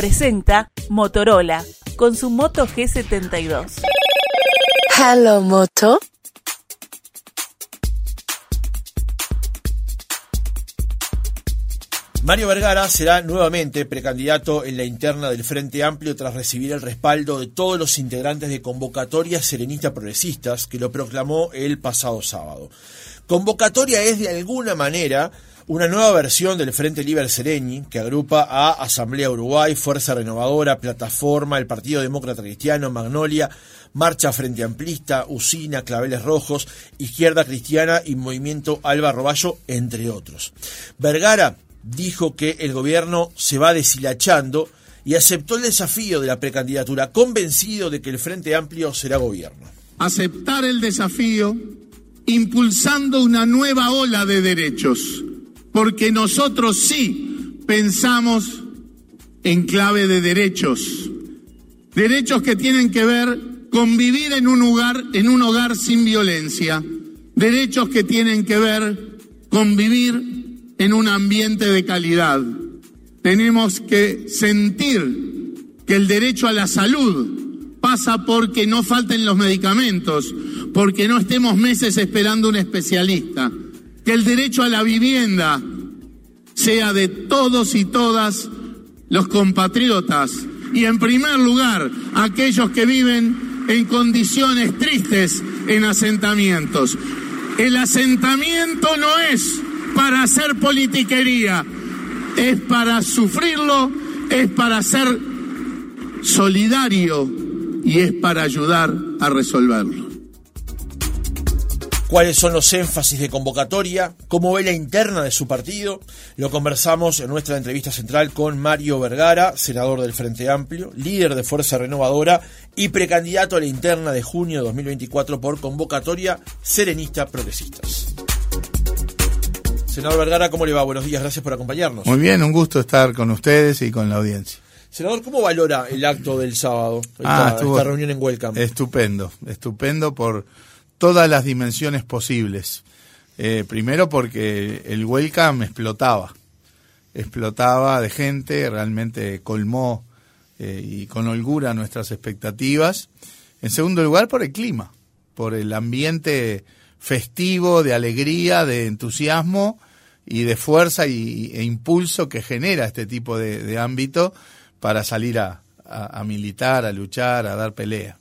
presenta Motorola con su Moto G72. Hello, Moto. Mario Vergara será nuevamente precandidato en la interna del Frente Amplio tras recibir el respaldo de todos los integrantes de convocatorias serenistas progresistas que lo proclamó el pasado sábado. Convocatoria es de alguna manera una nueva versión del Frente Libre Sereni que agrupa a Asamblea Uruguay, Fuerza Renovadora, Plataforma, el Partido Demócrata Cristiano, Magnolia, Marcha Frente Amplista, Usina, Claveles Rojos, Izquierda Cristiana y Movimiento Alba Roballo, entre otros. Vergara dijo que el gobierno se va deshilachando y aceptó el desafío de la precandidatura, convencido de que el Frente Amplio será gobierno. Aceptar el desafío impulsando una nueva ola de derechos, porque nosotros sí pensamos en clave de derechos, derechos que tienen que ver con vivir en un hogar, en un hogar sin violencia, derechos que tienen que ver con vivir en un ambiente de calidad. Tenemos que sentir que el derecho a la salud pasa porque no falten los medicamentos, porque no estemos meses esperando un especialista, que el derecho a la vivienda sea de todos y todas los compatriotas y en primer lugar aquellos que viven en condiciones tristes en asentamientos. El asentamiento no es para hacer politiquería, es para sufrirlo, es para ser solidario y es para ayudar a resolverlo. ¿Cuáles son los énfasis de convocatoria? ¿Cómo ve la interna de su partido? Lo conversamos en nuestra entrevista central con Mario Vergara, senador del Frente Amplio, líder de Fuerza Renovadora y precandidato a la interna de junio de 2024 por convocatoria Serenista Progresistas. Senador Vergara, ¿cómo le va? Buenos días, gracias por acompañarnos. Muy bien, un gusto estar con ustedes y con la audiencia. Senador, ¿cómo valora el acto del sábado, esta, Ah, estuvo- esta reunión en Welcome? Estupendo, estupendo por todas las dimensiones posibles. Eh, primero porque el welcome explotaba, explotaba de gente, realmente colmó eh, y con holgura nuestras expectativas. En segundo lugar por el clima, por el ambiente festivo, de alegría, de entusiasmo y de fuerza y, e impulso que genera este tipo de, ámbito para salir a- a militar, a luchar, a dar pelea.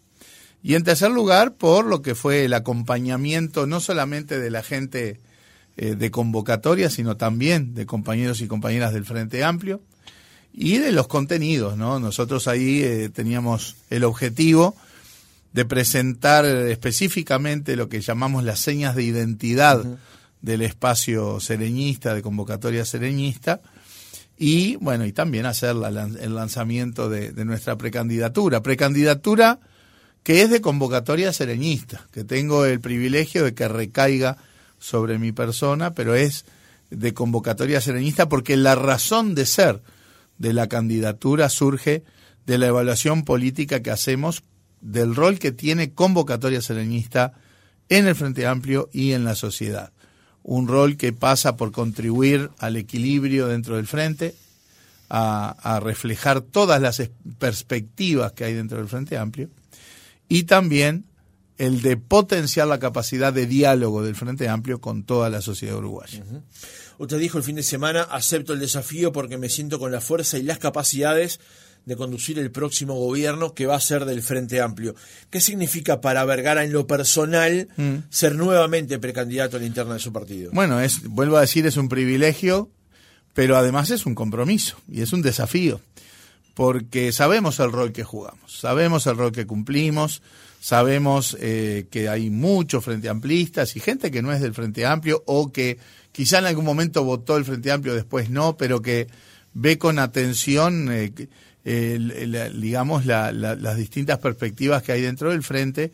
Y en tercer lugar, por lo que fue el acompañamiento no solamente de la gente eh, de convocatoria, sino también de compañeros y compañeras del Frente Amplio y de los contenidos, ¿no? Nosotros ahí eh, teníamos el objetivo de presentar específicamente lo que llamamos las señas de identidad del espacio sereñista, de convocatoria sereñista, y bueno, y también hacer la el lanzamiento de, de nuestra precandidatura. Precandidatura que es de convocatoria sereñista, que tengo el privilegio de que recaiga sobre mi persona, pero es de convocatoria sereñista porque la razón de ser de la candidatura surge de la evaluación política que hacemos del rol que tiene convocatoria sereñista en el Frente Amplio y en la sociedad. Un rol que pasa por contribuir al equilibrio dentro del Frente, a, a reflejar todas las perspectivas que hay dentro del Frente Amplio y también el de potenciar la capacidad de diálogo del Frente Amplio con toda la sociedad uruguaya. Usted dijo el fin de semana, acepto el desafío porque me siento con la fuerza y las capacidades de conducir el próximo gobierno que va a ser del Frente Amplio. ¿Qué significa para Vergara en lo personal ser nuevamente precandidato a la interna de su partido? Bueno, es, vuelvo a decir, es un privilegio, pero además es un compromiso y es un desafío, porque sabemos el rol que jugamos, sabemos el rol que cumplimos, sabemos eh, que hay muchos frente amplistas y gente que no es del Frente Amplio o que quizá en algún momento votó el Frente Amplio, después no, pero que ve con atención, eh, el- digamos, la- la- las distintas perspectivas que hay dentro del Frente.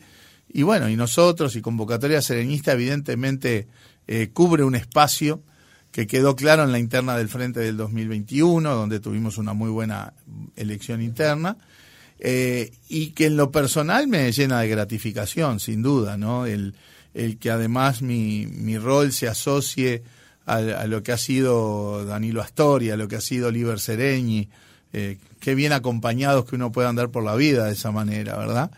Y bueno, y nosotros y Convocatoria Serenista evidentemente eh, cubre un espacio que quedó claro en la interna del Frente del 2021, donde tuvimos una muy buena elección interna, eh, y que en lo personal me llena de gratificación, sin duda, ¿no? El, el que además mi, mi rol se asocie a, a lo que ha sido Danilo Astoria, a lo que ha sido Liber Sereñi, Eh, qué bien acompañados que uno pueda andar por la vida de esa manera, ¿verdad?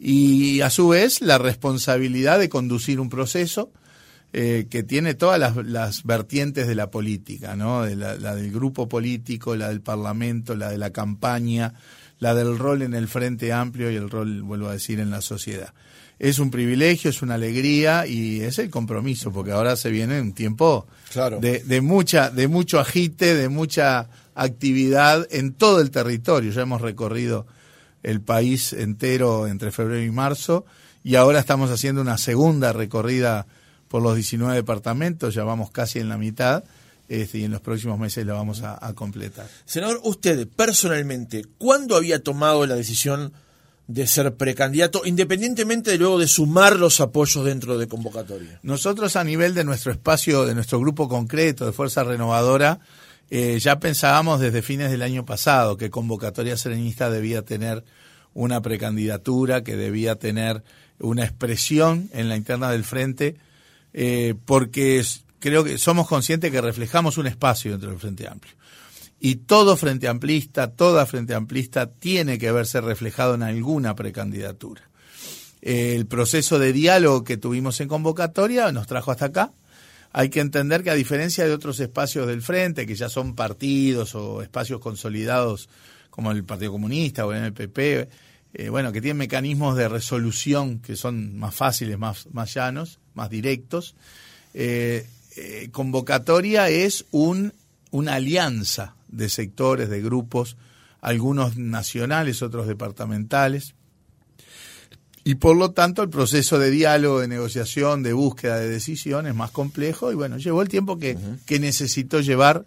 Y a su vez la responsabilidad de conducir un proceso eh, que tiene todas las, vertientes de la política, ¿no? De la, la, del grupo político, la del parlamento, la de la campaña, la del rol en el Frente Amplio y el rol, vuelvo a decir, en la sociedad. Es un privilegio, es una alegría y es el compromiso, porque ahora se viene un tiempo Claro. de, de mucha, de mucho agite, de mucha actividad en todo el territorio. Ya hemos recorrido el país entero entre febrero y marzo y ahora estamos haciendo una segunda recorrida por los 19 departamentos, ya vamos casi en la mitad este, y en los próximos meses la vamos a, a completar. Senador, usted personalmente, ¿cuándo había tomado la decisión de ser precandidato, independientemente de luego de sumar los apoyos dentro de convocatoria? Nosotros a nivel de nuestro espacio, de nuestro grupo concreto de Fuerza Renovadora, eh, ya pensábamos desde fines del año pasado que Convocatoria Serenista debía tener una precandidatura, que debía tener una expresión en la interna del frente, eh, porque creo que somos conscientes que reflejamos un espacio dentro del Frente Amplio. Y todo Frente Amplista, toda Frente Amplista tiene que verse reflejado en alguna precandidatura. El proceso de diálogo que tuvimos en convocatoria nos trajo hasta acá. Hay que entender que a diferencia de otros espacios del frente, que ya son partidos o espacios consolidados como el Partido Comunista o el MPP, eh, bueno, que tienen mecanismos de resolución que son más fáciles, más, más llanos, más directos, eh, eh, convocatoria es un, una alianza de sectores, de grupos, algunos nacionales, otros departamentales, y por lo tanto el proceso de diálogo, de negociación, de búsqueda de decisión es más complejo y bueno, llevó el tiempo que, uh -huh. que necesitó llevar,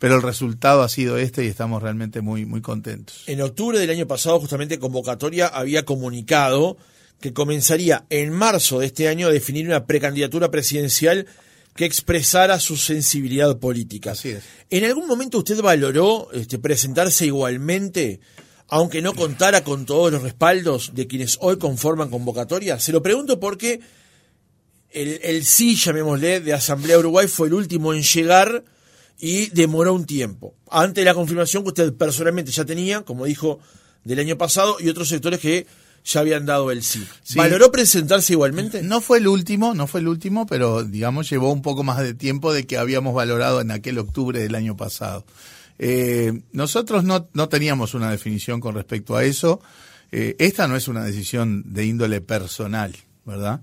pero el resultado ha sido este y estamos realmente muy, muy contentos. En octubre del año pasado, justamente Convocatoria había comunicado que comenzaría en marzo de este año a definir una precandidatura presidencial que expresara su sensibilidad política. Así es. ¿En algún momento usted valoró este, presentarse igualmente aunque no contara con todos los respaldos de quienes hoy conforman convocatoria? Se lo pregunto porque el, el sí, llamémosle, de Asamblea Uruguay fue el último en llegar y demoró un tiempo. Ante la confirmación que usted personalmente ya tenía, como dijo, del año pasado, y otros sectores que ya habían dado el sí. sí. ¿Valoró presentarse igualmente? No fue el último, no fue el último, pero digamos llevó un poco más de tiempo de que habíamos valorado en aquel octubre del año pasado. Eh, nosotros no, no, teníamos una definición con respecto a eso. Eh, esta no es una decisión de índole personal, ¿verdad?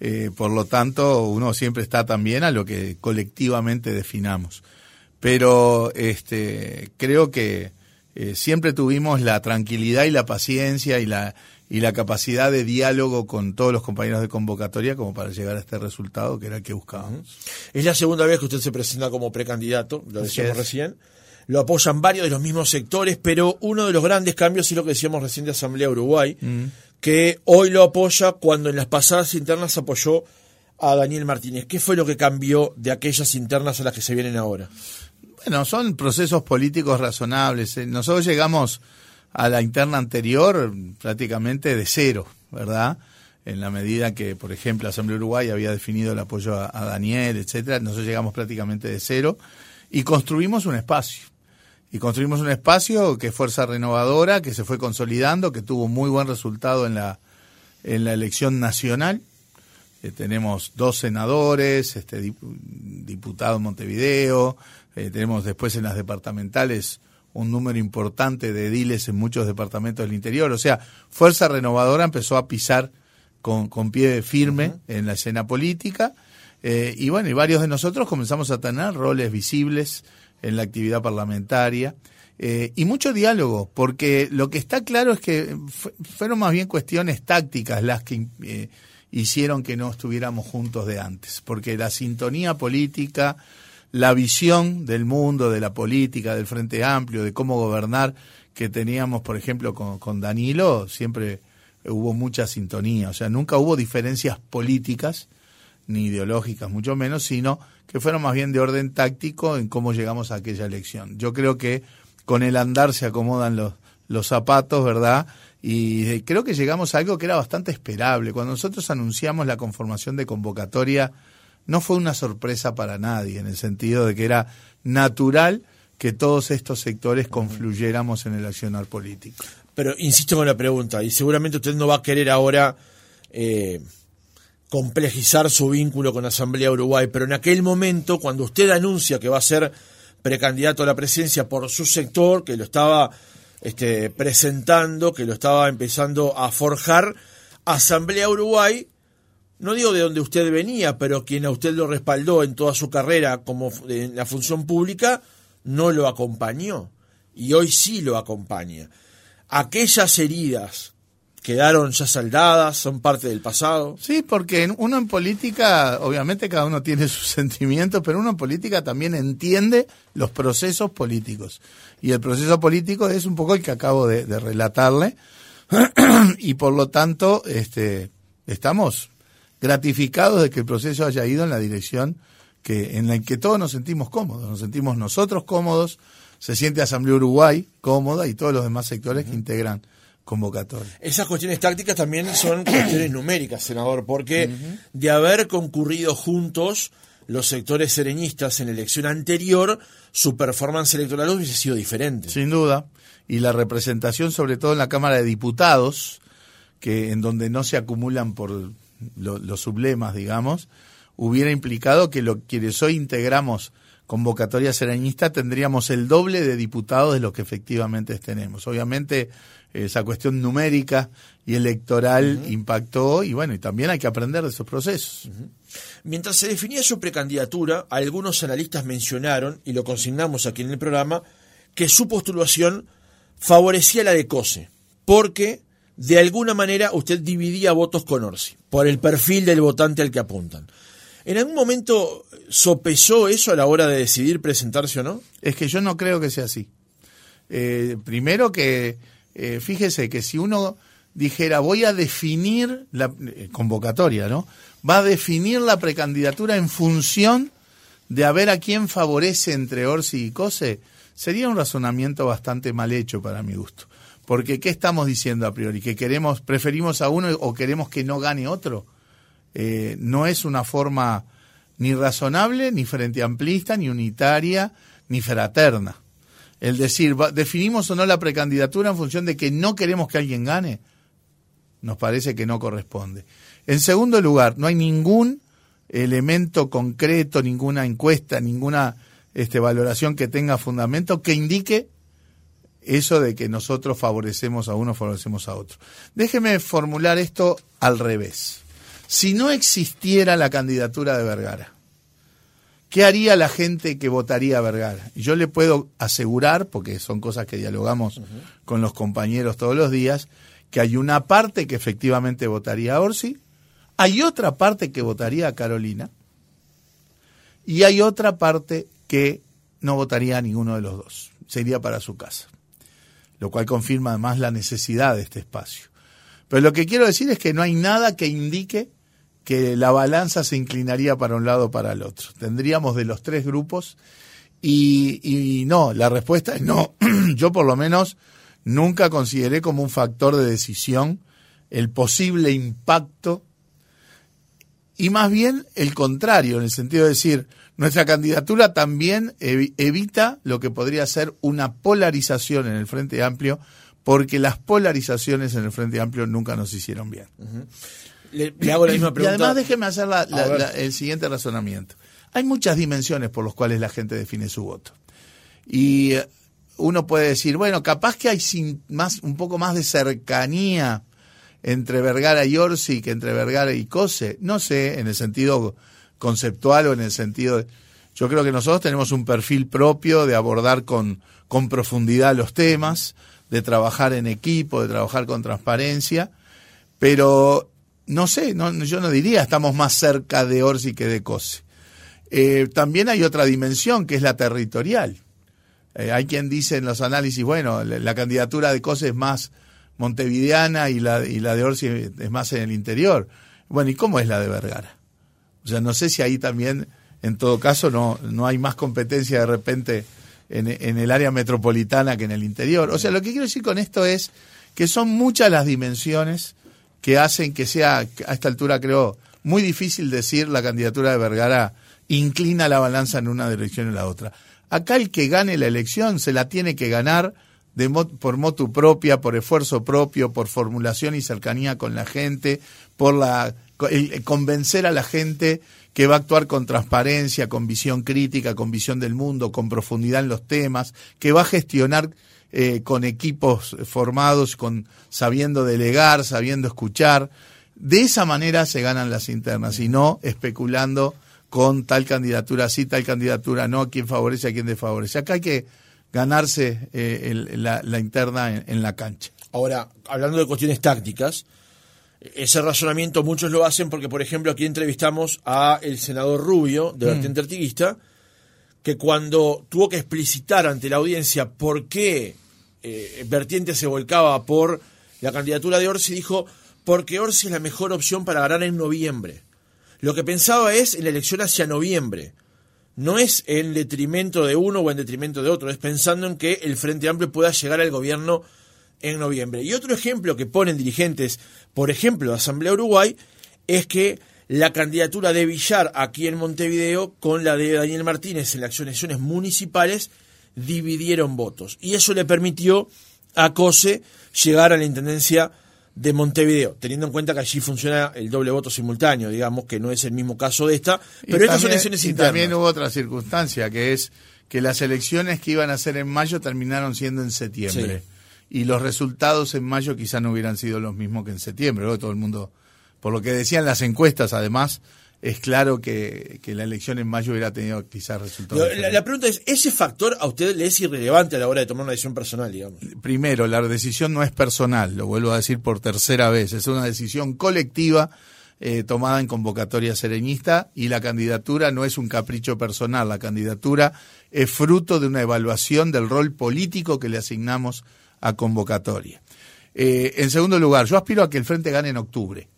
Eh, por lo tanto, uno siempre está también a lo que colectivamente definamos. Pero este, creo que eh, siempre tuvimos la tranquilidad y la paciencia y la, y la capacidad de diálogo con todos los compañeros de convocatoria como para llegar a este resultado que era el que buscábamos. Es la segunda vez que usted se presenta como precandidato, lo decíamos recién lo apoyan varios de los mismos sectores, pero uno de los grandes cambios es lo que decíamos recién de Asamblea Uruguay, mm. que hoy lo apoya cuando en las pasadas internas apoyó a Daniel Martínez. ¿Qué fue lo que cambió de aquellas internas a las que se vienen ahora? Bueno, son procesos políticos razonables. Nosotros llegamos a la interna anterior prácticamente de cero, ¿verdad? En la medida que, por ejemplo, Asamblea Uruguay había definido el apoyo a, Daniel, etcétera, nosotros llegamos prácticamente de cero y construimos un espacio y construimos un espacio que es Fuerza Renovadora, que se fue consolidando, que tuvo muy buen resultado en la, en la elección nacional. Eh, tenemos dos senadores, este, diputado Montevideo, eh, tenemos después en las departamentales un número importante de ediles en muchos departamentos del interior. O sea, Fuerza Renovadora empezó a pisar con, con pie firme uh -huh. en la escena política. Eh, y bueno, y varios de nosotros comenzamos a tener roles visibles en la actividad parlamentaria eh, y mucho diálogo, porque lo que está claro es que fueron más bien cuestiones tácticas las que eh, hicieron que no estuviéramos juntos de antes, porque la sintonía política, la visión del mundo, de la política, del Frente Amplio, de cómo gobernar que teníamos, por ejemplo, con, con Danilo, siempre hubo mucha sintonía, o sea, nunca hubo diferencias políticas ni ideológicas, mucho menos, sino que fueron más bien de orden táctico en cómo llegamos a aquella elección. Yo creo que con el andar se acomodan los, los zapatos, ¿verdad? Y creo que llegamos a algo que era bastante esperable. Cuando nosotros anunciamos la conformación de convocatoria, no fue una sorpresa para nadie, en el sentido de que era natural que todos estos sectores confluyéramos en el accionar político. Pero insisto con la pregunta, y seguramente usted no va a querer ahora eh, complejizar su vínculo con la Asamblea Uruguay, pero en aquel momento, cuando usted anuncia que va a ser precandidato a la presidencia por su sector, que lo estaba este, presentando, que lo estaba empezando a forjar, Asamblea Uruguay, no digo de donde usted venía, pero quien a usted lo respaldó en toda su carrera como en la función pública, no lo acompañó. Y hoy sí lo acompaña. Aquellas heridas quedaron ya saldadas, son parte del pasado. Sí, porque uno en política, obviamente cada uno tiene sus sentimientos, pero uno en política también entiende los procesos políticos. Y el proceso político es un poco el que acabo de, de relatarle. y por lo tanto, este, estamos gratificados de que el proceso haya ido en la dirección que, en la que todos nos sentimos cómodos. Nos sentimos nosotros cómodos, se siente Asamblea Uruguay cómoda y todos los demás sectores que integran convocatoria. Esas cuestiones tácticas también son cuestiones numéricas, senador, porque de haber concurrido juntos los sectores sereñistas en la elección anterior, su performance electoral hubiese sido diferente. Sin duda. Y la representación, sobre todo en la Cámara de Diputados, que en donde no se acumulan por los sublemas, digamos, hubiera implicado que lo, quienes hoy integramos convocatoria sereñista tendríamos el doble de diputados de los que efectivamente tenemos. Obviamente esa cuestión numérica y electoral impactó y bueno, y también hay que aprender de esos procesos. Mientras se definía su precandidatura, algunos analistas mencionaron, y lo consignamos aquí en el programa, que su postulación favorecía la de COSE, porque de alguna manera usted dividía votos con Orsi, por el perfil del votante al que apuntan. ¿En algún momento sopesó eso a la hora de decidir presentarse o no? Es que yo no creo que sea así. Eh, primero que, eh, fíjese que si uno dijera voy a definir la eh, convocatoria, ¿no? Va a definir la precandidatura en función de a ver a quién favorece entre Orsi y Cose, sería un razonamiento bastante mal hecho para mi gusto. Porque ¿qué estamos diciendo a priori? ¿Que queremos, preferimos a uno o queremos que no gane otro? Eh, no es una forma ni razonable, ni frente amplista, ni unitaria, ni fraterna. El decir, definimos o no la precandidatura en función de que no queremos que alguien gane, nos parece que no corresponde. En segundo lugar, no hay ningún elemento concreto, ninguna encuesta, ninguna este, valoración que tenga fundamento que indique eso de que nosotros favorecemos a uno, favorecemos a otro. Déjeme formular esto al revés. Si no existiera la candidatura de Vergara, ¿qué haría la gente que votaría a Vergara? Yo le puedo asegurar, porque son cosas que dialogamos con los compañeros todos los días, que hay una parte que efectivamente votaría a Orsi, hay otra parte que votaría a Carolina y hay otra parte que no votaría a ninguno de los dos, sería para su casa, lo cual confirma además la necesidad de este espacio. Pero lo que quiero decir es que no hay nada que indique que la balanza se inclinaría para un lado o para el otro. Tendríamos de los tres grupos y, y no, la respuesta es no. Yo por lo menos nunca consideré como un factor de decisión el posible impacto y más bien el contrario, en el sentido de decir, nuestra candidatura también evita lo que podría ser una polarización en el Frente Amplio, porque las polarizaciones en el Frente Amplio nunca nos hicieron bien. Le, hago la misma pregunta. Y además déjeme hacer el siguiente razonamiento. Hay muchas dimensiones por las cuales la gente define su voto. Y eh, uno puede decir, bueno, capaz que hay sin, más, un poco más de cercanía entre Vergara y Orsi que entre Vergara y Cose. No sé, en el sentido conceptual o en el sentido... yo creo que nosotros tenemos un perfil propio de abordar con, con profundidad los temas, de trabajar en equipo, de trabajar con transparencia, pero no sé, no, yo no diría estamos más cerca de Orsi que de Cose. Eh, también hay otra dimensión que es la territorial. Eh, hay quien dice en los análisis, bueno, la, candidatura de Cose es más montevideana y la, y la de Orsi es más en el interior. Bueno, ¿y cómo es la de Vergara? O sea, no sé si ahí también, en todo caso, no, no hay más competencia de repente en, el área metropolitana que en el interior. O sea, lo que quiero decir con esto es que son muchas las dimensiones que hacen que sea, a esta altura creo, muy difícil decir la candidatura de Vergara inclina la balanza en una dirección o en la otra. Acá el que gane la elección se la tiene que ganar de por motu propia, por esfuerzo propio, por formulación y cercanía con la gente, por la convencer a la gente que va a actuar con transparencia, con visión crítica, con visión del mundo, con profundidad en los temas, que va a gestionar eh, con equipos formados, con sabiendo delegar, sabiendo escuchar. De esa manera se ganan las internas y no especulando con tal candidatura sí, tal candidatura no, quién favorece, a quién desfavorece. Acá hay que ganarse eh, la, interna en, la cancha. Ahora, hablando de cuestiones tácticas, ese razonamiento muchos lo hacen porque, por ejemplo, aquí entrevistamos a el senador Rubio, de mm. vertiente artiguista, que cuando tuvo que explicitar ante la audiencia por qué eh, Vertiente se volcaba por la candidatura de Orsi, dijo, porque Orsi es la mejor opción para ganar en noviembre. Lo que pensaba es en la elección hacia noviembre no es en detrimento de uno o en detrimento de otro, es pensando en que el Frente Amplio pueda llegar al gobierno en noviembre. Y otro ejemplo que ponen dirigentes, por ejemplo, de Asamblea Uruguay, es que la candidatura de Villar aquí en Montevideo con la de Daniel Martínez en las elecciones municipales dividieron votos. Y eso le permitió a COSE llegar a la intendencia de Montevideo, teniendo en cuenta que allí funciona el doble voto simultáneo, digamos que no es el mismo caso de esta, pero estas son elecciones internas. también hubo otra circunstancia, que es que las elecciones que iban a ser en mayo terminaron siendo en septiembre. Y los resultados en mayo quizá no hubieran sido los mismos que en septiembre. todo el mundo, por lo que decían las encuestas, además, es claro que, la elección en mayo hubiera tenido quizás resultados. La, pregunta es, ¿ese factor a usted le es irrelevante a la hora de tomar una decisión personal, digamos? Primero, la decisión no es personal, lo vuelvo a decir por tercera vez, es una decisión colectiva eh, tomada en convocatoria sereñista y la candidatura no es un capricho personal, la candidatura es fruto de una evaluación del rol político que le asignamos a convocatoria. Eh, en segundo lugar, yo aspiro a que el Frente gane en octubre.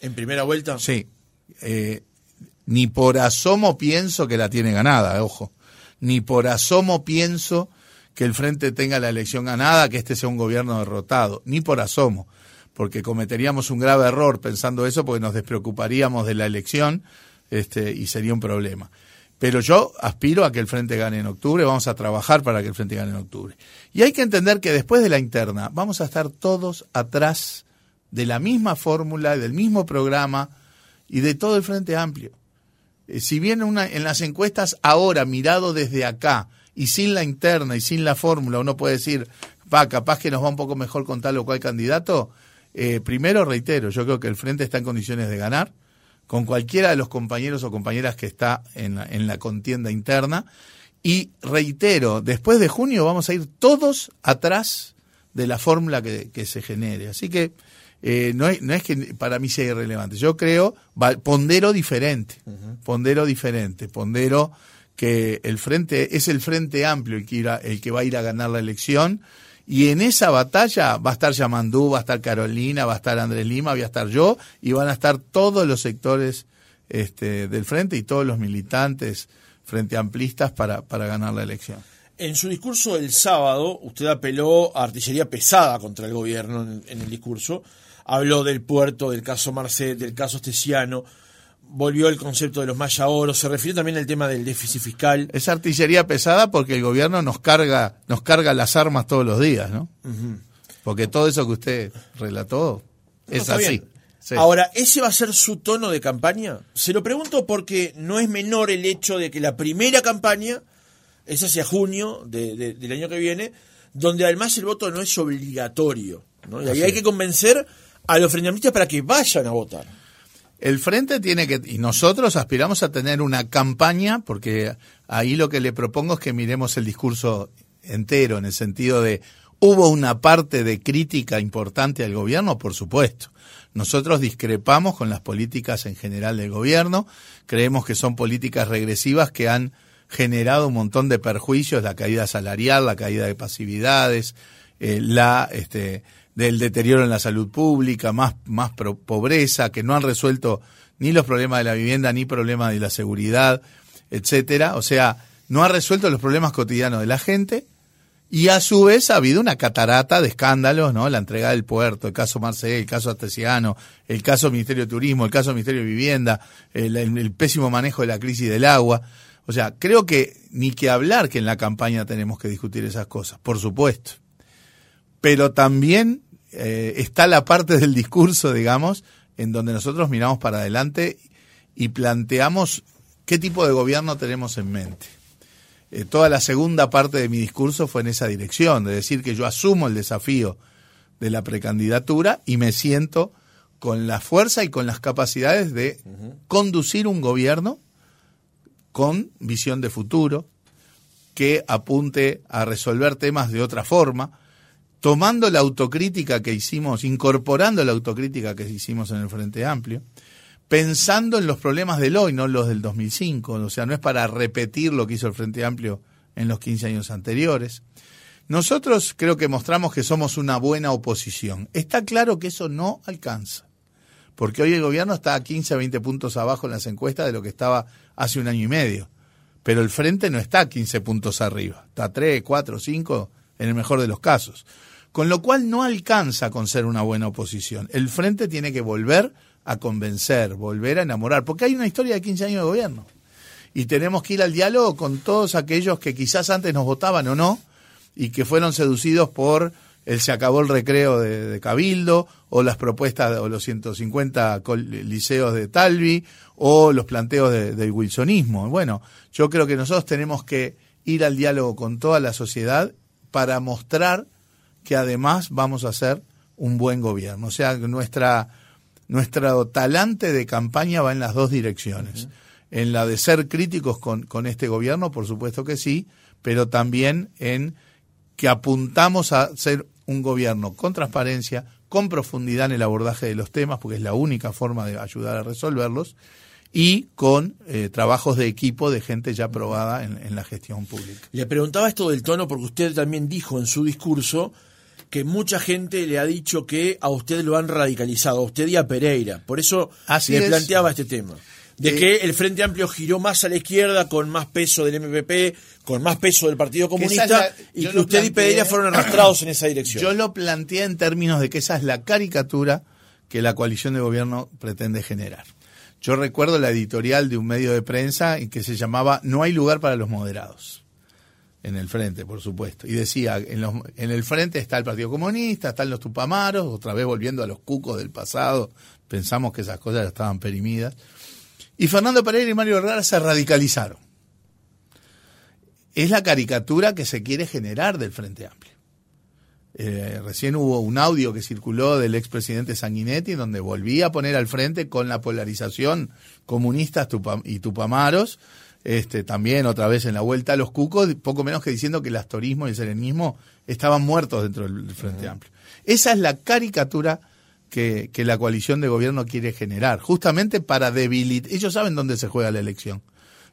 ¿En primera vuelta? Sí, eh, ni por asomo pienso que la tiene ganada, ojo. Ni por asomo pienso que el Frente tenga la elección ganada, que este sea un gobierno derrotado. Ni por asomo. Porque cometeríamos un grave error pensando eso, porque nos despreocuparíamos de la elección este, y sería un problema. Pero yo aspiro a que el Frente gane en octubre, vamos a trabajar para que el Frente gane en octubre. Y hay que entender que después de la interna vamos a estar todos atrás de la misma fórmula, del mismo programa, y de todo el Frente Amplio. Eh, si bien una, en las encuestas ahora, mirado desde acá, y sin la interna y sin la fórmula, uno puede decir, va, capaz que nos va un poco mejor con tal o cual candidato, eh, primero reitero, yo creo que el Frente está en condiciones de ganar, con cualquiera de los compañeros o compañeras que está en la, en la contienda interna, y reitero, después de junio vamos a ir todos atrás de la fórmula que, que se genere. Así que eh, no, es, no es que para mí sea irrelevante. Yo creo, pondero diferente, pondero diferente, pondero que el frente es el frente amplio el que, el que va a ir a ganar la elección y en esa batalla va a estar Yamandú, va a estar Carolina, va a estar Andrés Lima, voy a estar yo y van a estar todos los sectores este, del frente y todos los militantes frente amplistas para, para ganar la elección. En su discurso del sábado, usted apeló a artillería pesada contra el gobierno en el discurso habló del puerto, del caso Marcet, del caso Estesiano, volvió el concepto de los maya oro, se refirió también al tema del déficit fiscal. Es artillería pesada porque el gobierno nos carga, nos carga las armas todos los días, ¿no? Porque todo eso que usted relató es así. Ahora, ¿ese va a ser su tono de campaña? Se lo pregunto porque no es menor el hecho de que la primera campaña es hacia junio del año que viene, donde además el voto no es obligatorio. ¿no? Y ahí hay que convencer a los frentistas para que vayan a votar. El frente tiene que, y nosotros aspiramos a tener una campaña, porque ahí lo que le propongo es que miremos el discurso entero, en el sentido de, ¿hubo una parte de crítica importante al gobierno? Por supuesto. Nosotros discrepamos con las políticas en general del gobierno, creemos que son políticas regresivas que han generado un montón de perjuicios, la caída salarial, la caída de pasividades, eh, la, este, del deterioro en la salud pública, más, más pobreza, que no han resuelto ni los problemas de la vivienda, ni problemas de la seguridad, etcétera. O sea, no ha resuelto los problemas cotidianos de la gente. Y a su vez ha habido una catarata de escándalos, ¿no? La entrega del puerto, el caso Marcel, el caso Artesiano, el caso Ministerio de Turismo, el caso Ministerio de Vivienda, el, el, pésimo manejo de la crisis del agua. O sea, creo que ni que hablar que en la campaña tenemos que discutir esas cosas, por supuesto. Pero también eh, está la parte del discurso, digamos, en donde nosotros miramos para adelante y planteamos qué tipo de gobierno tenemos en mente. Eh, toda la segunda parte de mi discurso fue en esa dirección, de decir que yo asumo el desafío de la precandidatura y me siento con la fuerza y con las capacidades de conducir un gobierno con visión de futuro, que apunte a resolver temas de otra forma, tomando la autocrítica que hicimos, incorporando la autocrítica que hicimos en el Frente Amplio, pensando en los problemas del hoy, no los del 2005, o sea, no es para repetir lo que hizo el Frente Amplio en los 15 años anteriores. Nosotros creo que mostramos que somos una buena oposición. Está claro que eso no alcanza, porque hoy el gobierno está a 15 a 20 puntos abajo en las encuestas de lo que estaba hace un año y medio. Pero el frente no está 15 puntos arriba, está 3, 4, 5 en el mejor de los casos. Con lo cual no alcanza con ser una buena oposición. El frente tiene que volver a convencer, volver a enamorar, porque hay una historia de 15 años de gobierno. Y tenemos que ir al diálogo con todos aquellos que quizás antes nos votaban o no, y que fueron seducidos por el se acabó el recreo de, Cabildo, o las propuestas, o los 150 liceos de Talvi, o los planteos del wilsonismo. Bueno, yo creo que nosotros tenemos que ir al diálogo con toda la sociedad para mostrar que además vamos a hacer un buen gobierno. O sea, nuestra, nuestro talante de campaña va en las dos direcciones. En la de ser críticos con, con este gobierno, por supuesto que sí, pero también en que apuntamos a ser un gobierno con transparencia, con profundidad en el abordaje de los temas, porque es la única forma de ayudar a resolverlos, y con eh, trabajos de equipo de gente ya probada en, en, la gestión pública. Le preguntaba esto del tono porque usted también dijo en su discurso que mucha gente le ha dicho que a usted lo han radicalizado, a usted y a Pereira. Por eso Así le es. planteaba este tema. De Eh, que el Frente Amplio giró más a la izquierda, con más peso del MPP, con más peso del Partido Comunista, la- y que usted y Pereira fueron arrastrados en esa dirección. Yo lo planteé en términos de que esa es la caricatura que la coalición de gobierno pretende generar. Yo recuerdo la editorial de un medio de prensa en que se llamaba No hay lugar para los moderados. En el frente, por supuesto. Y decía, en, los- en el frente está el Partido Comunista, están los tupamaros, otra vez volviendo a los cucos del pasado. Pensamos que esas cosas ya estaban perimidas. Y Fernando Pereira y Mario Herrera se radicalizaron. Es la caricatura que se quiere generar del Frente Amplio. Eh, recién hubo un audio que circuló del expresidente Sanguinetti donde volvía a poner al frente con la polarización comunistas y tupamaros, este, también otra vez en la vuelta a los cucos, poco menos que diciendo que el astorismo y el serenismo estaban muertos dentro del Frente Amplio. Esa es la caricatura que, que la coalición de gobierno quiere generar, justamente para debilitar, ellos saben dónde se juega la elección,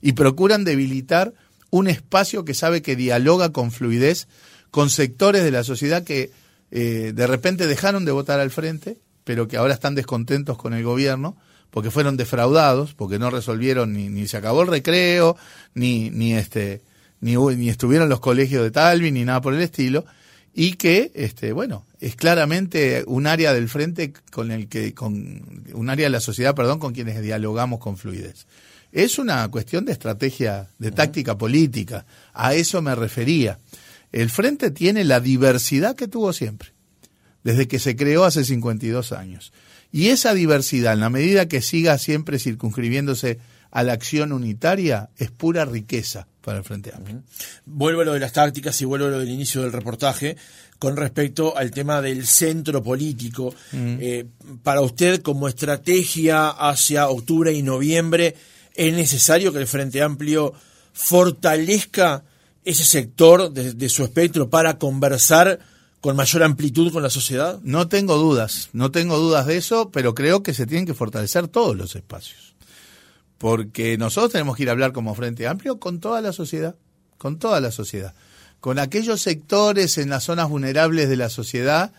y procuran debilitar un espacio que sabe que dialoga con fluidez con sectores de la sociedad que eh, de repente dejaron de votar al frente, pero que ahora están descontentos con el gobierno, porque fueron defraudados, porque no resolvieron ni, ni se acabó el recreo, ni, ni este, ni, ni estuvieron los colegios de Talvi, ni nada por el estilo, y que, este, bueno, es claramente un área del frente con el que, con, un área de la sociedad, perdón, con quienes dialogamos con fluidez. Es una cuestión de estrategia, de táctica política. A eso me refería. El frente tiene la diversidad que tuvo siempre, desde que se creó hace 52 años. Y esa diversidad, en la medida que siga siempre circunscribiéndose a la acción unitaria, es pura riqueza para el Frente Amplio. Vuelvo a lo de las tácticas y vuelvo a lo del inicio del reportaje con respecto al tema del centro político. Eh, para usted, como estrategia hacia octubre y noviembre, ¿es necesario que el Frente Amplio fortalezca ese sector de, de su espectro para conversar con mayor amplitud con la sociedad? No tengo dudas, no tengo dudas de eso, pero creo que se tienen que fortalecer todos los espacios. Porque nosotros tenemos que ir a hablar como Frente Amplio con toda la sociedad, con toda la sociedad, con aquellos sectores en las zonas vulnerables de la sociedad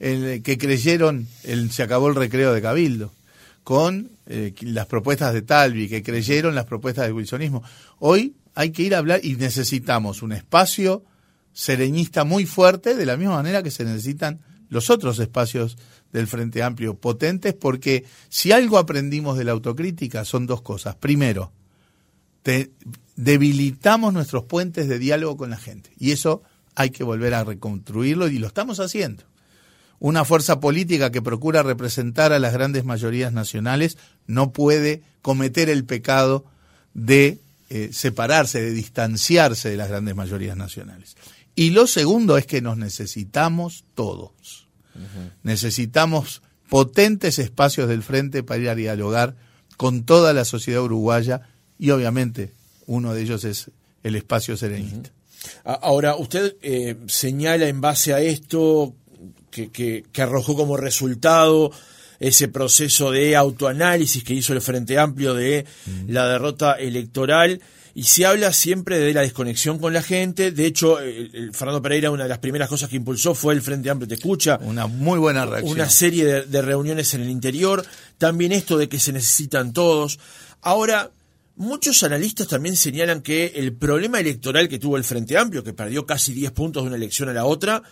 en- que creyeron el, se acabó el recreo de Cabildo, con eh, las propuestas de Talvi, que creyeron las propuestas del wilsonismo. Hoy hay que ir a hablar y necesitamos un espacio sereñista muy fuerte, de la misma manera que se necesitan los otros espacios del Frente Amplio potentes, porque si algo aprendimos de la autocrítica son dos cosas. Primero, debilitamos nuestros puentes de diálogo con la gente. Y eso hay que volver a reconstruirlo y lo estamos haciendo. Una fuerza política que procura representar a las grandes mayorías nacionales no puede cometer el pecado de eh, separarse, de distanciarse de las grandes mayorías nacionales. Y lo segundo es que nos necesitamos todos. Necesitamos potentes espacios del frente para ir a dialogar con toda la sociedad uruguaya y obviamente uno de ellos es el espacio serenista. Ahora, usted eh, señala en base a esto que, que, arrojó como resultado ese proceso de autoanálisis que hizo el Frente Amplio de la derrota electoral y se habla siempre de la desconexión con la gente. De hecho, Fernando Pereira, una de las primeras cosas que impulsó fue el Frente Amplio Te Escucha. Una muy buena reacción. Una serie de, reuniones en el interior. También esto de que se necesitan todos. Ahora, muchos analistas también señalan que el problema electoral que tuvo el Frente Amplio, que perdió casi 10 puntos de una elección a la otra,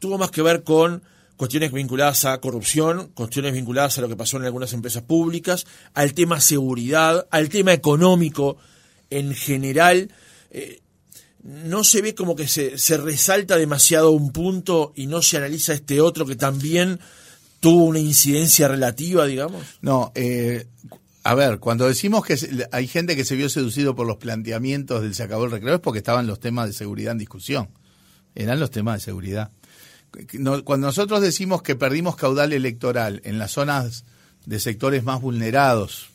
tuvo más que ver con cuestiones vinculadas a corrupción, cuestiones vinculadas a lo que pasó en algunas empresas públicas, al tema seguridad, al tema económico en general eh, no se ve como que se, resalta demasiado un punto y no se analiza este otro que también tuvo una incidencia relativa, digamos? No, eh, a ver, cuando decimos que hay gente que se vio seducido por los planteamientos del se acabó el recreo es porque estaban los temas de seguridad en discusión. Eran los temas de seguridad. Cuando nosotros decimos que perdimos caudal electoral en las zonas de sectores más vulnerados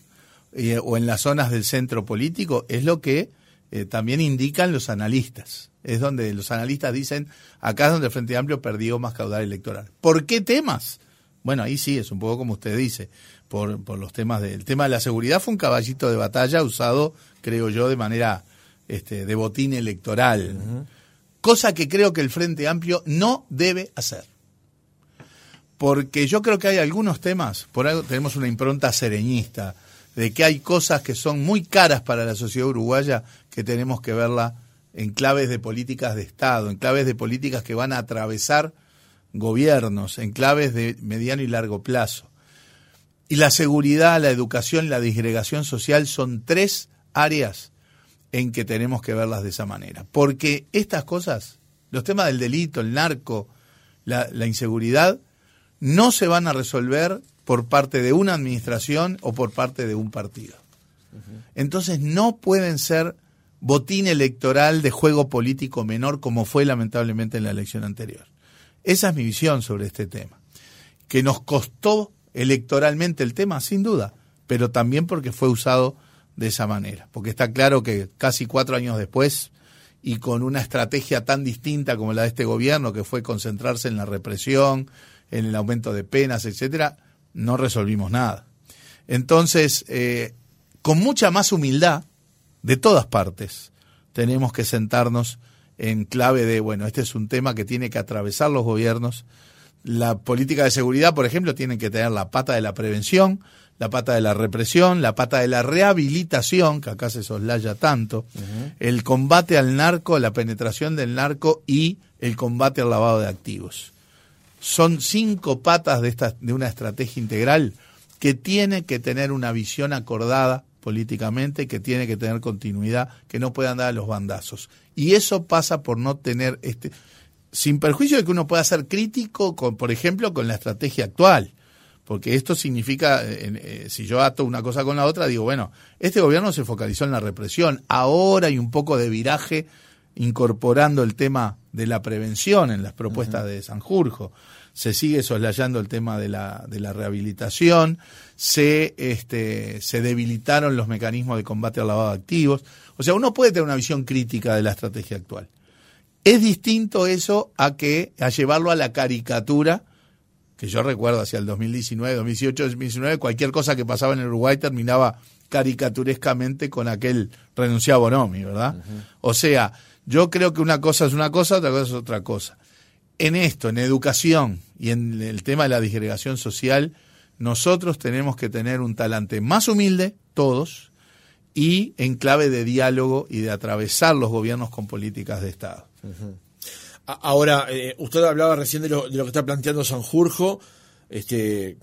eh, o en las zonas del centro político, es lo que eh, también indican los analistas. Es donde los analistas dicen, acá es donde el Frente Amplio perdió más caudal electoral. ¿Por qué temas? Bueno, ahí sí, es un poco como usted dice, por, por los temas del tema de la seguridad fue un caballito de batalla usado, creo yo, de manera este, de botín electoral. Cosa que creo que el Frente Amplio no debe hacer. Porque yo creo que hay algunos temas, por algo tenemos una impronta sereñista, de que hay cosas que son muy caras para la sociedad uruguaya que tenemos que verla en claves de políticas de Estado, en claves de políticas que van a atravesar gobiernos, en claves de mediano y largo plazo. Y la seguridad, la educación, la disgregación social son tres áreas en que tenemos que verlas de esa manera. Porque estas cosas, los temas del delito, el narco, la, la inseguridad, no se van a resolver por parte de una administración o por parte de un partido. Entonces no pueden ser botín electoral de juego político menor como fue lamentablemente en la elección anterior. Esa es mi visión sobre este tema. Que nos costó electoralmente el tema, sin duda, pero también porque fue usado de esa manera. Porque está claro que casi cuatro años después y con una estrategia tan distinta como la de este gobierno, que fue concentrarse en la represión, en el aumento de penas, etcétera, no resolvimos nada. Entonces, eh, con mucha más humildad, de todas partes, tenemos que sentarnos en clave de, bueno, este es un tema que tiene que atravesar los gobiernos. La política de seguridad, por ejemplo, tiene que tener la pata de la prevención, la pata de la represión, la pata de la rehabilitación, que acá se soslaya tanto, el combate al narco, la penetración del narco y el combate al lavado de activos son cinco patas de, esta, de una estrategia integral que tiene que tener una visión acordada políticamente, que tiene que tener continuidad, que no puedan dar a los bandazos. Y eso pasa por no tener este sin perjuicio de que uno pueda ser crítico con, por ejemplo, con la estrategia actual. Porque esto significa, eh, si yo ato una cosa con la otra, digo, bueno, este gobierno se focalizó en la represión, ahora hay un poco de viraje incorporando el tema de la prevención en las propuestas de Sanjurjo. Se sigue soslayando el tema de la, de la rehabilitación, se, este, se debilitaron los mecanismos de combate al lavado de activos. O sea, uno puede tener una visión crítica de la estrategia actual. Es distinto eso a que a llevarlo a la caricatura, que yo recuerdo hacia el 2019, 2018, 2019, cualquier cosa que pasaba en el Uruguay terminaba caricaturescamente con aquel renunciado Bonomi, ¿verdad? O sea, yo creo que una cosa es una cosa, otra cosa es otra cosa. En esto, en educación y en el tema de la disgregación social, nosotros tenemos que tener un talante más humilde, todos, y en clave de diálogo y de atravesar los gobiernos con políticas de Estado. Ahora, eh, usted hablaba recién de lo, de lo, que está planteando Sanjurjo, este,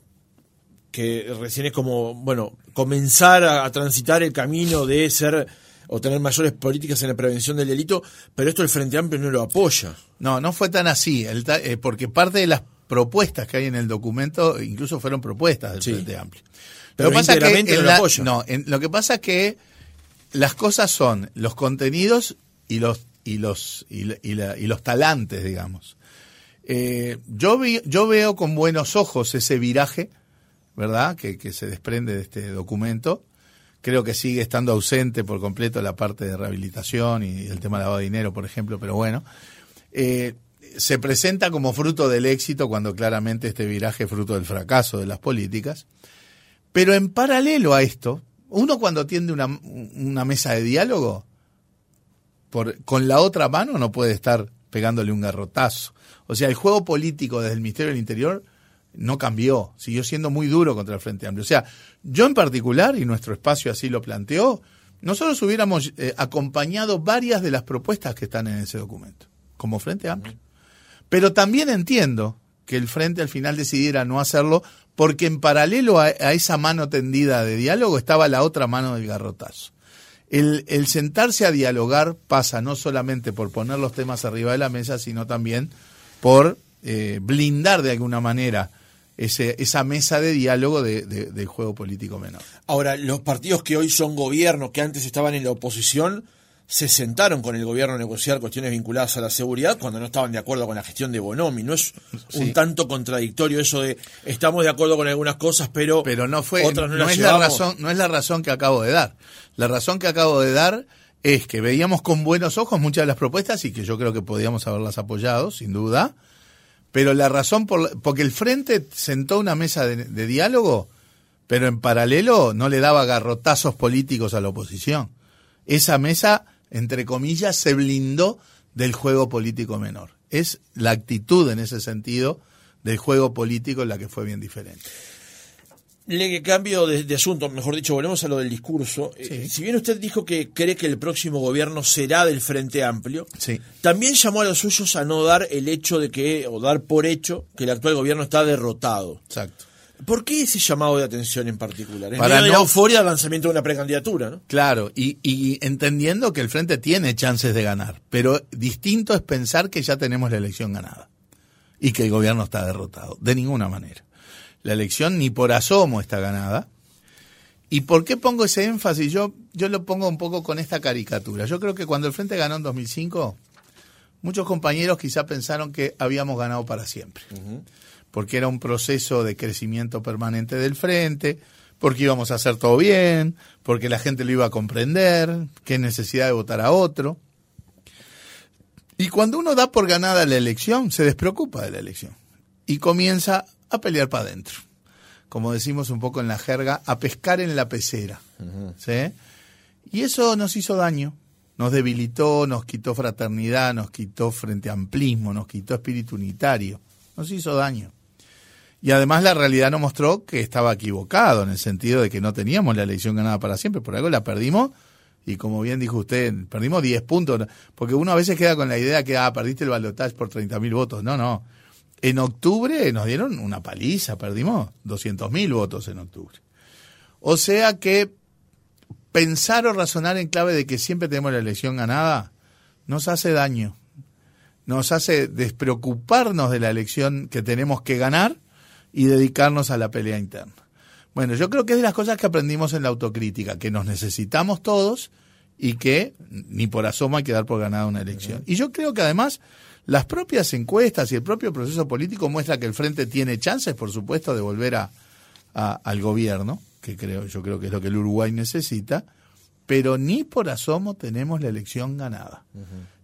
que recién es como, bueno, comenzar a transitar el camino de ser o tener mayores políticas en la prevención del delito, pero esto el Frente Amplio no lo apoya. No, no fue tan así, el eh, porque parte de las propuestas que hay en el documento incluso fueron propuestas del Sí. Frente Amplio. Pero pasa es que en no lo no, en- lo que pasa es que las cosas son los contenidos y los y los y, la- y la- y los talantes, digamos. Eh, yo vi- yo veo con buenos ojos ese viraje, ¿verdad? Que, que se desprende de este documento. Creo que sigue estando ausente por completo la parte de rehabilitación y el tema de lavado de dinero, por ejemplo, pero bueno. Eh, se presenta como fruto del éxito cuando claramente este viraje es fruto del fracaso de las políticas. Pero en paralelo a esto, uno cuando tiende una, una mesa de diálogo, por, con la otra mano no puede estar pegándole un garrotazo. O sea, el juego político desde el Ministerio del Interior no cambió, siguió siendo muy duro contra el Frente Amplio. O sea, yo en particular, y nuestro espacio así lo planteó, nosotros hubiéramos eh, acompañado varias de las propuestas que están en ese documento, como Frente Amplio. Pero también entiendo que el Frente al final decidiera no hacerlo porque en paralelo a, esa mano tendida de diálogo estaba la otra mano del garrotazo. El, el sentarse a dialogar pasa no solamente por poner los temas arriba de la mesa, sino también por eh, blindar de alguna manera ese, esa mesa de diálogo de, de- del juego político menor. Ahora, los partidos que hoy son gobierno, que antes estaban en la oposición, se sentaron con el gobierno a negociar cuestiones vinculadas a la seguridad cuando no estaban de acuerdo con la gestión de Bonomi. No es un Sí. tanto contradictorio eso de estamos de acuerdo con algunas cosas, pero, pero no fue otras no, no, las es la razón no es la razón que acabo de dar la razón que acabo de dar es que veíamos con buenos ojos muchas de las propuestas y que yo creo que podíamos haberlas apoyado sin duda pero la razón por porque el frente sentó una mesa de, de diálogo pero en paralelo no le daba garrotazos políticos a la oposición. Esa mesa entre comillas se blindó del juego político menor. Es la actitud en ese sentido del juego político la que fue bien diferente Le cambio de, de asunto, mejor dicho, volvemos a lo del discurso. Eh, si bien usted dijo que cree que el próximo gobierno será del Frente Amplio, Sí. también llamó a los suyos a no dar el hecho de que, o dar por hecho, que el actual gobierno está derrotado. exacto ¿Por qué ese llamado de atención en particular? Es Para no- la euforia del lanzamiento de una precandidatura, ¿no? Claro, y, y entendiendo que el Frente tiene chances de ganar, pero distinto es pensar que ya tenemos la elección ganada y que el gobierno está derrotado, de ninguna manera. La elección ni por asomo está ganada. ¿Y por qué pongo ese énfasis? Yo, yo lo pongo un poco con esta caricatura. Yo creo que cuando el Frente ganó en 2005, muchos compañeros quizá pensaron que habíamos ganado para siempre porque era un proceso de crecimiento permanente del frente, porque íbamos a hacer todo bien, porque la gente lo iba a comprender, qué necesidad de votar a otro. Y cuando uno da por ganada la elección, se despreocupa de la elección y comienza a pelear para adentro. Como decimos un poco en la jerga, a pescar en la pecera. ¿sí? Y eso nos hizo daño, nos debilitó, nos quitó fraternidad, nos quitó frente amplismo, nos quitó espíritu unitario, nos hizo daño. Y además la realidad nos mostró que estaba equivocado en el sentido de que no teníamos la elección ganada para siempre, por algo la perdimos y como bien dijo usted, perdimos 10 puntos, porque uno a veces queda con la idea que ah, perdiste el balotaje por 30.000 votos. No, no. En octubre nos dieron una paliza, perdimos 200.000 votos en octubre. O sea que pensar o razonar en clave de que siempre tenemos la elección ganada nos hace daño. Nos hace despreocuparnos de la elección que tenemos que ganar y dedicarnos a la pelea interna. Bueno, yo creo que es de las cosas que aprendimos en la autocrítica, que nos necesitamos todos y que ni por asomo hay que dar por ganada una elección. Y yo creo que además las propias encuestas y el propio proceso político muestra que el Frente tiene chances, por supuesto, de volver a, a- al gobierno, que creo, yo creo que es lo que el Uruguay necesita, pero ni por asomo tenemos la elección ganada.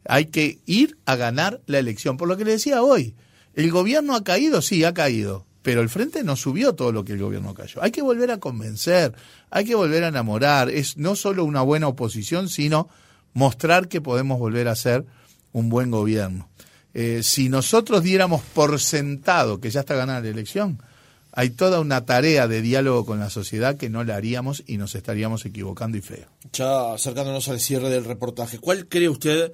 Hay que ir a ganar la elección. Por lo que le decía hoy, el gobierno ha caído, sí, ha caído, pero el frente no subió todo lo que el gobierno cayó. Hay que volver a convencer, hay que volver a enamorar. Es no solo una buena oposición, sino mostrar que podemos volver a ser un buen gobierno. Eh, si nosotros diéramos por sentado que ya está ganada la elección, hay toda una tarea de diálogo con la sociedad que no la haríamos y nos estaríamos equivocando y feo. Ya acercándonos al cierre del reportaje, ¿cuál cree usted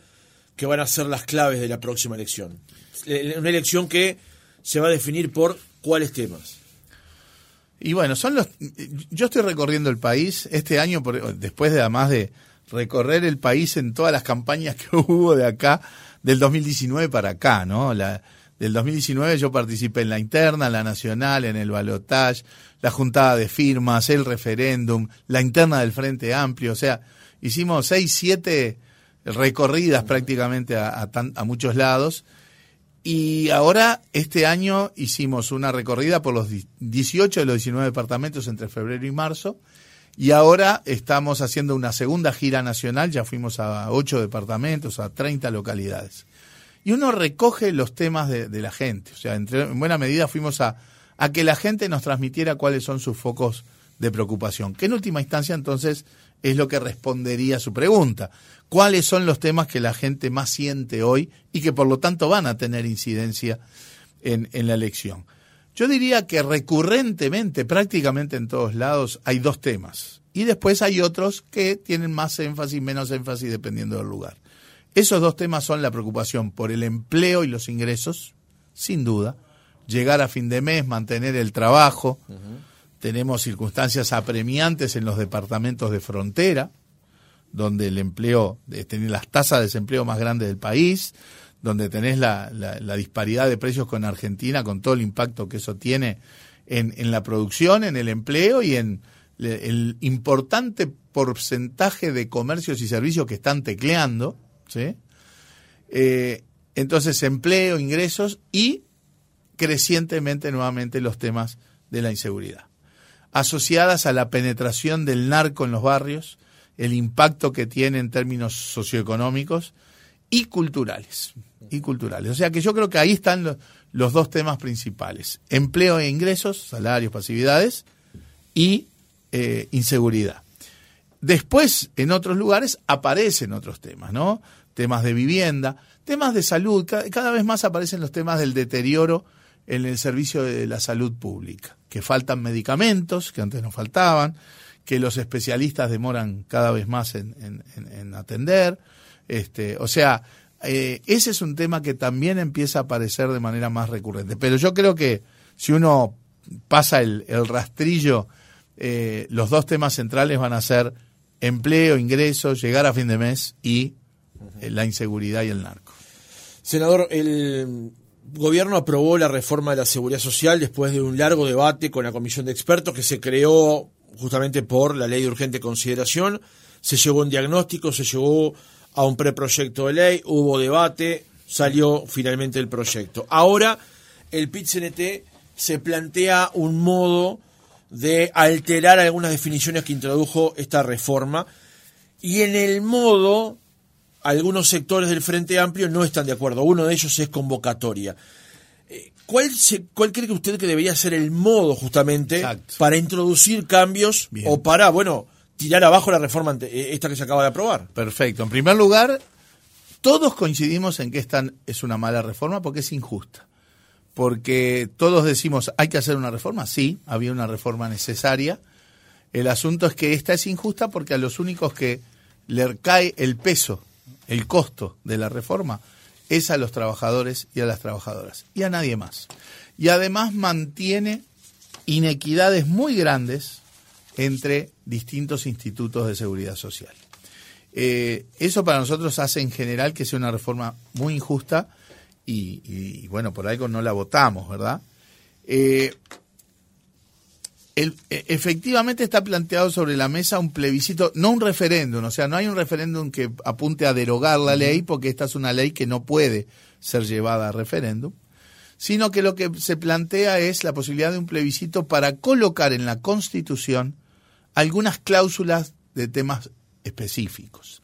que van a ser las claves de la próxima elección? Eh, Una elección que se va a definir por cuáles temas. Y bueno, son los. Yo estoy recorriendo el país este año, por- después de además de, recorrer el país en todas las campañas que hubo de acá, del 2019 para acá, ¿no? La, del 2019 yo participé en la interna, en la nacional, en el balotage, la juntada de firmas, el referéndum, la interna del Frente Amplio, o sea, hicimos seis, siete recorridas prácticamente a, a, muchos lados. Y ahora, este año, hicimos una recorrida por los 18 de los 19 departamentos entre febrero y marzo. Y ahora estamos haciendo una segunda gira nacional, ya fuimos a ocho departamentos, a 30 localidades. Y uno recoge los temas de, la gente. O sea, en buena medida fuimos a, a que la gente nos transmitiera cuáles son sus focos de preocupación. Que en última instancia, entonces, es lo que respondería a su pregunta. ¿Cuáles son los temas que la gente más siente hoy y que por lo tanto van a tener incidencia en, en la elección? Yo diría que recurrentemente, prácticamente en todos lados, hay dos temas. Y después hay otros que tienen más énfasis, menos énfasis, dependiendo del lugar. Esos dos temas son la preocupación por el empleo y los ingresos, sin duda. Llegar a fin de mes, mantener el trabajo, tenemos circunstancias apremiantes en los departamentos de frontera, donde el empleo, tenés las tasas de desempleo más grandes del país, donde tenés la, la, disparidad de precios con Argentina, con todo el impacto que eso tiene en, en la producción, en el empleo y en el importante porcentaje de comercios y servicios que están tecleando, ¿sí? Eh, entonces, empleo, ingresos y crecientemente nuevamente los temas de la inseguridad asociadas a la penetración del narco en los barrios, el impacto que tiene en términos socioeconómicos y culturales. Y culturales. O sea que yo creo que ahí están los, dos temas principales. Empleo e ingresos, salarios, pasividades y eh, inseguridad. Después, en otros lugares, aparecen otros temas, ¿no? Temas de vivienda, temas de salud. cada vez más aparecen los temas del deterioro en el servicio de la salud pública que faltan medicamentos, que antes no faltaban, que los especialistas demoran cada vez más en, atender. Este, o sea, eh, ese es un tema que también empieza a aparecer de manera más recurrente. Pero yo creo que si uno pasa el, rastrillo, eh, los dos temas centrales van a ser empleo, ingresos, llegar a fin de mes y eh, la inseguridad y el narco. Senador, el gobierno aprobó la reforma de la seguridad social después de un largo debate con la comisión de expertos que se creó justamente por la ley de urgente consideración. Se llegó un diagnóstico, se llegó a un preproyecto de ley, hubo debate, salió finalmente el proyecto. Ahora el PIT-CNT se plantea un modo de alterar algunas definiciones que introdujo esta reforma y en el modo algunos sectores del Frente Amplio no están de acuerdo. Uno de ellos es convocatoria. Eh, ¿Cuál, ¿Cuál cree que usted que debería ser el modo justamente para introducir cambios o para, bueno, tirar abajo la reforma eh, esta que se acaba de aprobar? Perfecto. En primer lugar, todos coincidimos en que esta es una mala reforma porque es injusta. Porque todos decimos, ¿hay que hacer una reforma? Sí, había una reforma necesaria. El asunto es que esta es injusta porque a los únicos que le cae el peso el costo de la reforma es a los trabajadores y a las trabajadoras y a nadie más. Y además mantiene inequidades muy grandes entre distintos institutos de seguridad social. Eh, eso para nosotros hace en general que sea una reforma muy injusta y, bueno, por algo no la votamos, ¿verdad? Eh, e, efectivamente está planteado sobre la mesa un plebiscito, no un referéndum, o sea, no hay un referéndum que apunte a derogar la ley, porque esta es una ley que no puede ser llevada a referéndum, sino que lo que se plantea es la posibilidad de un plebiscito para colocar en la Constitución algunas cláusulas de temas específicos.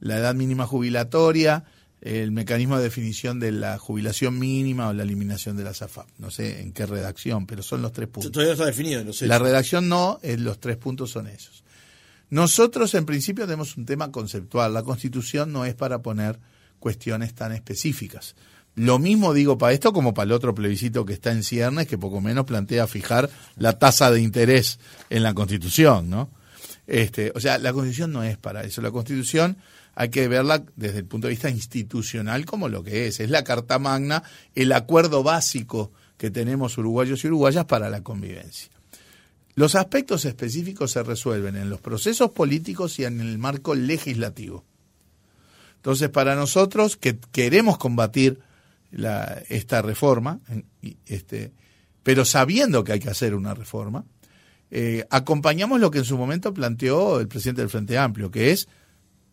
La edad mínima jubilatoria, el mecanismo de definición de la jubilación mínima o la eliminación de la SAFAP. No sé en qué redacción, pero son los tres puntos. Todavía está definido. No sé. La redacción no, los tres puntos son esos. Nosotros en principio tenemos un tema conceptual. La Constitución no es para poner cuestiones tan específicas. Lo mismo digo para esto como para el otro plebiscito que está en ciernes, que poco menos plantea fijar la tasa de interés en la Constitución, ¿no? Este, o sea, la Constitución no es para eso. La Constitución hay que verla desde el punto de vista institucional como lo que es. Es la Carta Magna, el acuerdo básico que tenemos uruguayos y uruguayas para la convivencia. Los aspectos específicos se resuelven en los procesos políticos y en el marco legislativo. Entonces, para nosotros que queremos combatir la, esta reforma, este, pero sabiendo que hay que hacer una reforma, eh, acompañamos lo que en su momento planteó el presidente del Frente Amplio, que es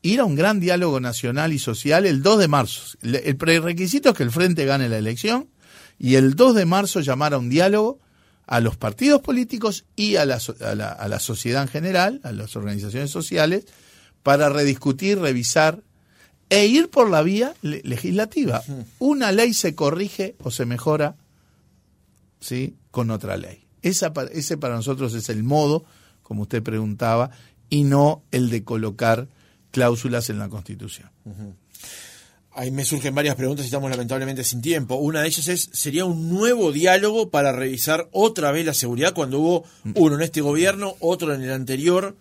ir a un gran diálogo nacional y social el 2 de marzo. El prerequisito es que el Frente gane la elección y el 2 de marzo llamar a un diálogo a los partidos políticos y a la, a la, sociedad en general, a las organizaciones sociales, para rediscutir, revisar e ir por la vía legislativa. Una ley se corrige o se mejora ¿sí? con otra ley. Esa, ese para nosotros es el modo, como usted preguntaba, y no el de colocar cláusulas en la Constitución. Ahí me surgen varias preguntas y estamos lamentablemente sin tiempo. Una de ellas es, ¿sería un nuevo diálogo para revisar otra vez la seguridad cuando hubo uno en este gobierno, otro en el anterior?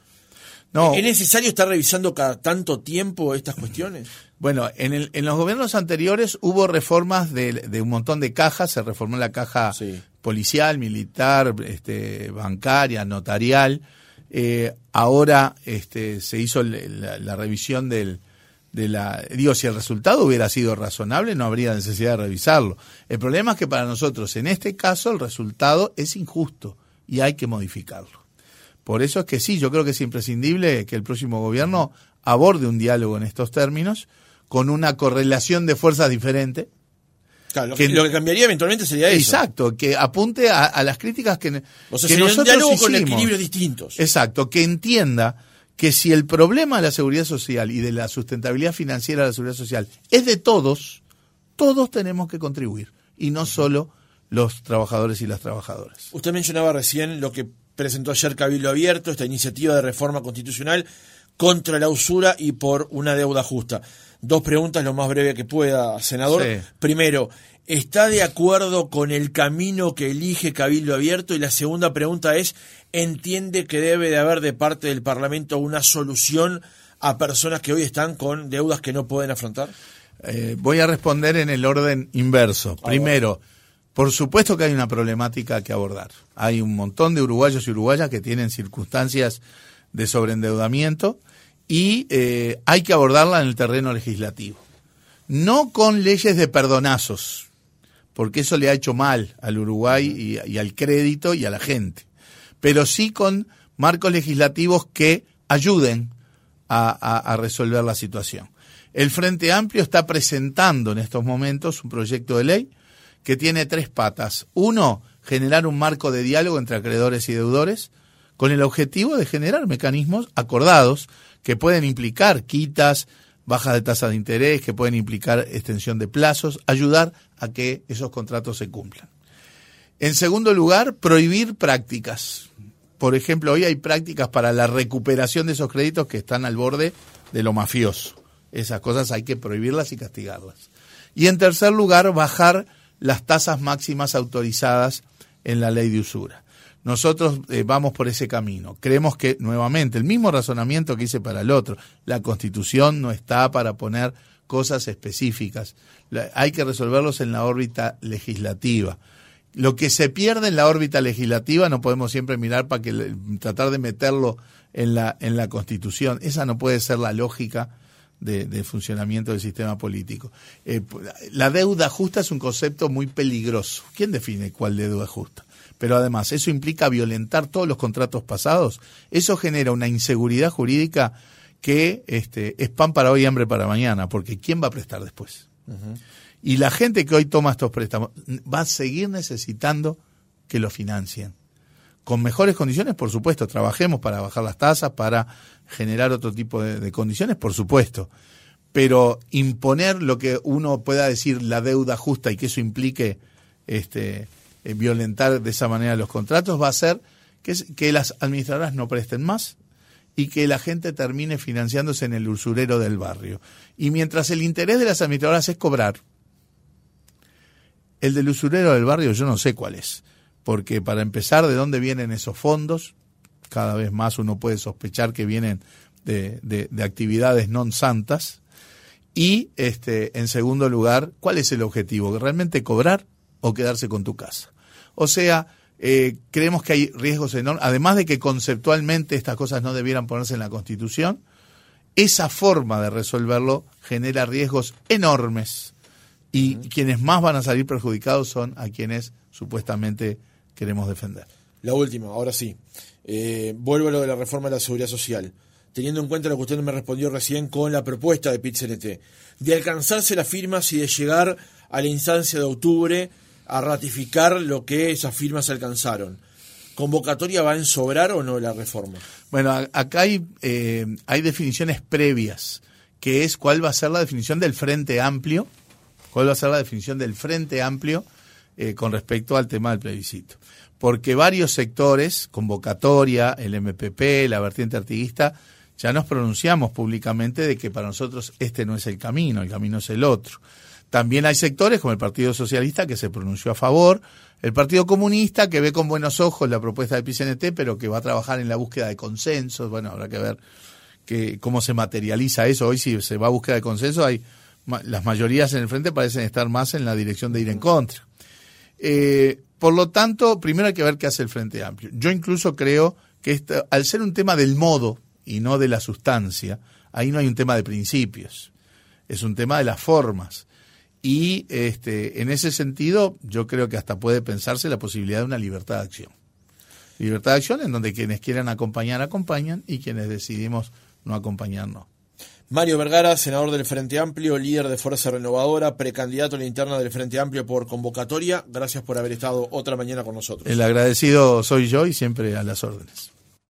No. ¿Es necesario estar revisando cada tanto tiempo estas cuestiones? Bueno, en, el, en los gobiernos anteriores hubo reformas de, un montón de cajas, se reformó la caja policial, militar, este, bancaria, notarial. Eh, ahora este, se hizo la revisión del, de la... Digo, si el resultado hubiera sido razonable, no habría necesidad de revisarlo. El problema es que para nosotros, en este caso, el resultado es injusto y hay que modificarlo. Por eso es que sí, yo creo que es imprescindible que el próximo gobierno aborde un diálogo en estos términos, con una correlación de fuerzas diferente. Claro, lo, que, lo que cambiaría eventualmente sería eso. Exacto, que apunte a, las críticas que, o sea, que nosotros un diálogo con equilibrios distintos. Exacto, que entienda que si el problema de la seguridad social y de la sustentabilidad financiera de la seguridad social es de todos, todos tenemos que contribuir y no solo los trabajadores y las trabajadoras. Usted mencionaba recién lo que presentó ayer Cabildo Abierto, esta iniciativa de reforma constitucional contra la usura y por una deuda justa. Dos preguntas lo más breve que pueda, senador. Primero, ¿está de acuerdo con el camino que elige Cabildo Abierto? Y la segunda pregunta es, ¿entiende que debe de haber de parte del Parlamento una solución a personas que hoy están con deudas que no pueden afrontar? Eh, voy a responder en el orden inverso. Primero, por supuesto que hay una problemática que abordar. Hay un montón de uruguayos y uruguayas que tienen circunstancias de sobreendeudamiento y eh, hay que abordarla en el terreno legislativo. No con leyes de perdonazos, porque eso le ha hecho mal al Uruguay y, al crédito y a la gente, pero sí con marcos legislativos que ayuden a, resolver la situación. El Frente Amplio está presentando en estos momentos un proyecto de ley que tiene tres patas. Uno, generar un marco de diálogo entre acreedores y deudores con el objetivo de generar mecanismos acordados que pueden implicar quitas, bajas de tasa de interés, que pueden implicar extensión de plazos, ayudar a que esos contratos se cumplan. En segundo lugar, prohibir prácticas. Por ejemplo, hoy hay prácticas para la recuperación de esos créditos que están al borde de lo mafioso. Esas cosas hay que prohibirlas y castigarlas. Y en tercer lugar, bajar las tasas máximas autorizadas en la ley de usura. Nosotros eh, vamos por ese camino. Creemos que, nuevamente, el mismo razonamiento que hice para el otro, la constitución no está para poner cosas específicas. hay que resolverlos en la órbita legislativa. Lo que se pierde en la órbita legislativa no podemos siempre mirar para que tratar de meterlo en la, en la constitución. Esa no puede ser la lógica de, funcionamiento del sistema político. Eh, la deuda justa es un concepto muy peligroso. ¿Quién define cuál deuda justa? pero además eso implica violentar todos los contratos pasados, eso genera una inseguridad jurídica que este, es pan para hoy y hambre para mañana, porque ¿quién va a prestar después? Y la gente que hoy toma estos préstamos va a seguir necesitando que lo financien. Con mejores condiciones, por supuesto, trabajemos para bajar las tasas, para generar otro tipo de, condiciones, por supuesto. Pero imponer lo que uno pueda decir la deuda justa y que eso implique este, eh, violentar de esa manera los contratos va a ser que, que las administradoras no presten más y que la gente termine financiándose en el usurero del barrio. Y mientras el interés de las administradoras es cobrar, el del usurero del barrio yo no sé cuál es, porque para empezar, ¿de dónde vienen esos fondos? Cada vez más uno puede sospechar que vienen de, de actividades non santas. Y, este, en segundo lugar, ¿cuál es el objetivo? ¿Realmente cobrar o quedarse con tu casa? O sea, Eh, creemos que hay riesgos enormes, además de que conceptualmente estas cosas no debieran ponerse en la Constitución, esa forma de resolverlo genera riesgos enormes y quienes más van a salir perjudicados son a quienes supuestamente queremos defender. La última, ahora sí. Eh, vuelvo a lo de la reforma de la seguridad social. Teniendo en cuenta lo que usted me respondió recién con la propuesta de PIT-CNT, de alcanzarse las firmas y de llegar a la instancia de octubre a ratificar lo que esas firmas alcanzaron. ¿Convocatoria va a ensobrar o no la reforma? Bueno, acá hay, eh, hay definiciones previas, que es cuál va a ser la definición del Frente Amplio, cuál va a ser la definición del Frente Amplio eh, con respecto al tema del plebiscito. Porque varios sectores, convocatoria, el MPP, la vertiente artiguista, ya nos pronunciamos públicamente de que para nosotros este no es el camino, el camino es el otro. También hay sectores como el Partido Socialista que se pronunció a favor, el Partido Comunista que ve con buenos ojos la propuesta del PCNT, pero que va a trabajar en la búsqueda de consensos. Bueno, habrá que ver que, cómo se materializa eso. Hoy si se va a búsqueda de consenso, hay las mayorías en el frente parecen estar más en la dirección de ir en contra. Eh, por lo tanto, primero hay que ver qué hace el Frente Amplio. Yo incluso creo que al ser un tema del modo y no de la sustancia, ahí no hay un tema de principios, es un tema de las formas. Y este, en ese sentido, yo creo que hasta puede pensarse la posibilidad de una libertad de acción. Libertad de acción en donde quienes quieran acompañar, acompañan y quienes decidimos no acompañar, no. Mario Vergara, senador del Frente Amplio, líder de Fuerza Renovadora, precandidato a la interna del Frente Amplio por convocatoria. Gracias por haber estado otra mañana con nosotros. El agradecido soy yo y siempre a las órdenes.